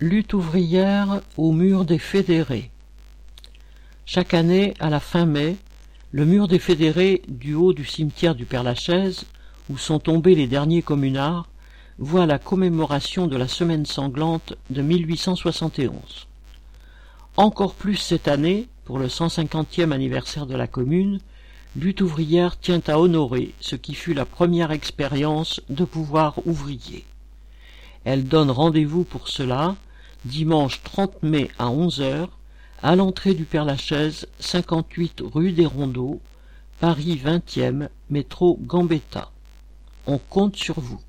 Lutte ouvrière au mur des fédérés. Chaque année, à la fin mai, le mur des fédérés du haut du cimetière du Père-Lachaise, où sont tombés les derniers communards, voit la commémoration de la semaine sanglante de 1871. Encore plus cette année, pour le 150e anniversaire de la commune, Lutte ouvrière tient à honorer ce qui fut la première expérience de pouvoir ouvrier. Elle donne rendez-vous pour cela dimanche 30 mai à 11h, à l'entrée du Père-Lachaise, 58 rue des Rondeaux, Paris 20e, métro Gambetta. On compte sur vous.